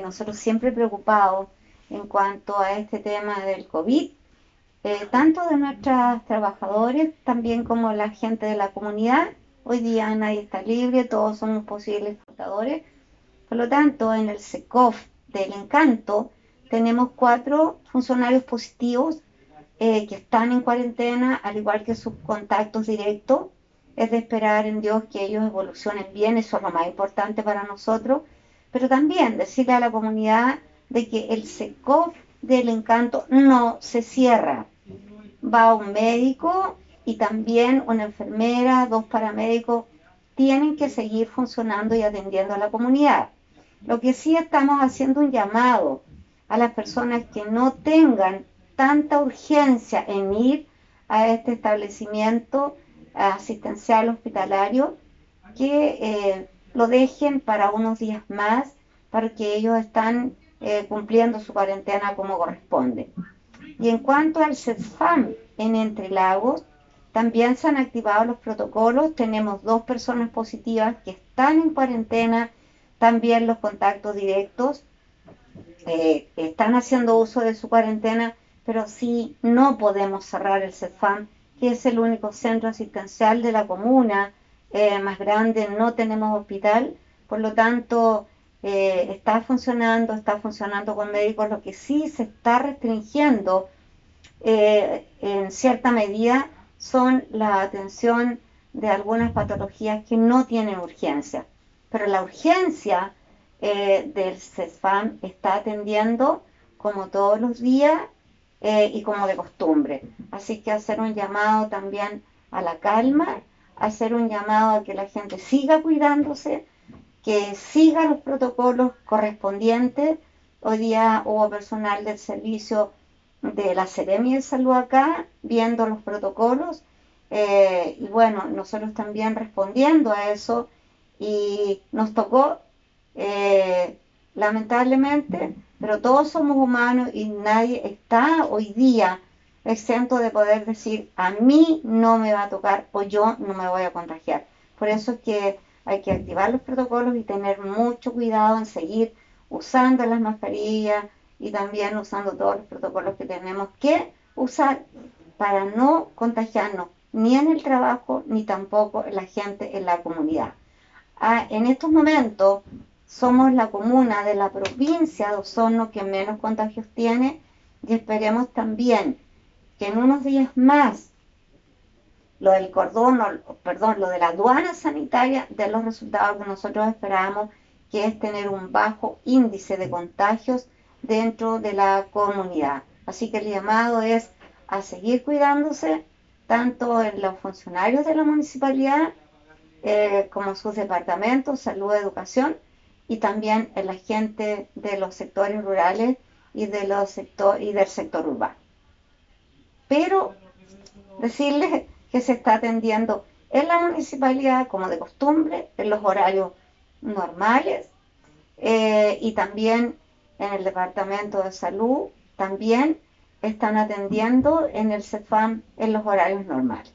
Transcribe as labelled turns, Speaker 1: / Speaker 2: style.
Speaker 1: nosotros siempre preocupados en cuanto a este tema del COVID, eh, tanto de nuestros trabajadores, también como la gente de la comunidad. Hoy día nadie está libre, todos somos posibles portadores. Por lo tanto, en el SECOF del Encanto tenemos cuatro funcionarios positivos eh, que están en cuarentena, al igual que sus contactos directos. Es de esperar en Dios que ellos evolucionen bien, eso es lo más importante para nosotros pero también decirle a la comunidad de que el SECOF del encanto no se cierra. Va un médico y también una enfermera, dos paramédicos, tienen que seguir funcionando y atendiendo a la comunidad. Lo que sí estamos haciendo un llamado a las personas que no tengan tanta urgencia en ir a este establecimiento asistencial hospitalario, que eh, lo dejen para unos días más, para que ellos están eh, cumpliendo su cuarentena como corresponde. Y en cuanto al CESFAM en Entre Lagos, también se han activado los protocolos. Tenemos dos personas positivas que están en cuarentena, también los contactos directos eh, están haciendo uso de su cuarentena, pero sí no podemos cerrar el CESFAM, que es el único centro asistencial de la comuna eh, más grande, no tenemos hospital, por lo tanto eh, está funcionando, está funcionando con médicos, lo que sí se está restringiendo eh, en cierta medida son la atención de algunas patologías que no tienen urgencia, pero la urgencia del CESFAM está atendiendo como todos los días y como de costumbre. Así que hacer un llamado también a la calma hacer un llamado a que la gente siga cuidándose, que siga los protocolos correspondientes. Hoy día hubo personal del servicio de la Seremi de Salud acá viendo los protocolos eh, y bueno, nosotros también respondiendo a eso y nos tocó eh, lamentablemente, pero todos somos humanos y nadie está hoy día exento de poder decir a mí no me va a tocar o yo no me voy a contagiar. Por eso es que hay que activar los protocolos y tener mucho cuidado en seguir usando las mascarillas y también usando todos los protocolos que tenemos que usar para no contagiarnos ni en el trabajo ni tampoco la gente en la comunidad. Ah, en estos momentos somos la comuna de la provincia de Osorno que menos contagios tiene y esperemos también en unos días más lo del cordón, perdón, lo de la aduana sanitaria de los resultados que nosotros esperamos, que es tener un bajo índice de contagios dentro de la comunidad. Así que el llamado es a seguir cuidándose, tanto en los funcionarios de la municipalidad eh, como sus departamentos, salud, educación, y también en la gente de los sectores rurales y del sector urbano pero decirles que se está atendiendo en la municipalidad como de costumbre, en los horarios normales eh, y también en el departamento de salud, también están atendiendo en el CEFAM en los horarios normales.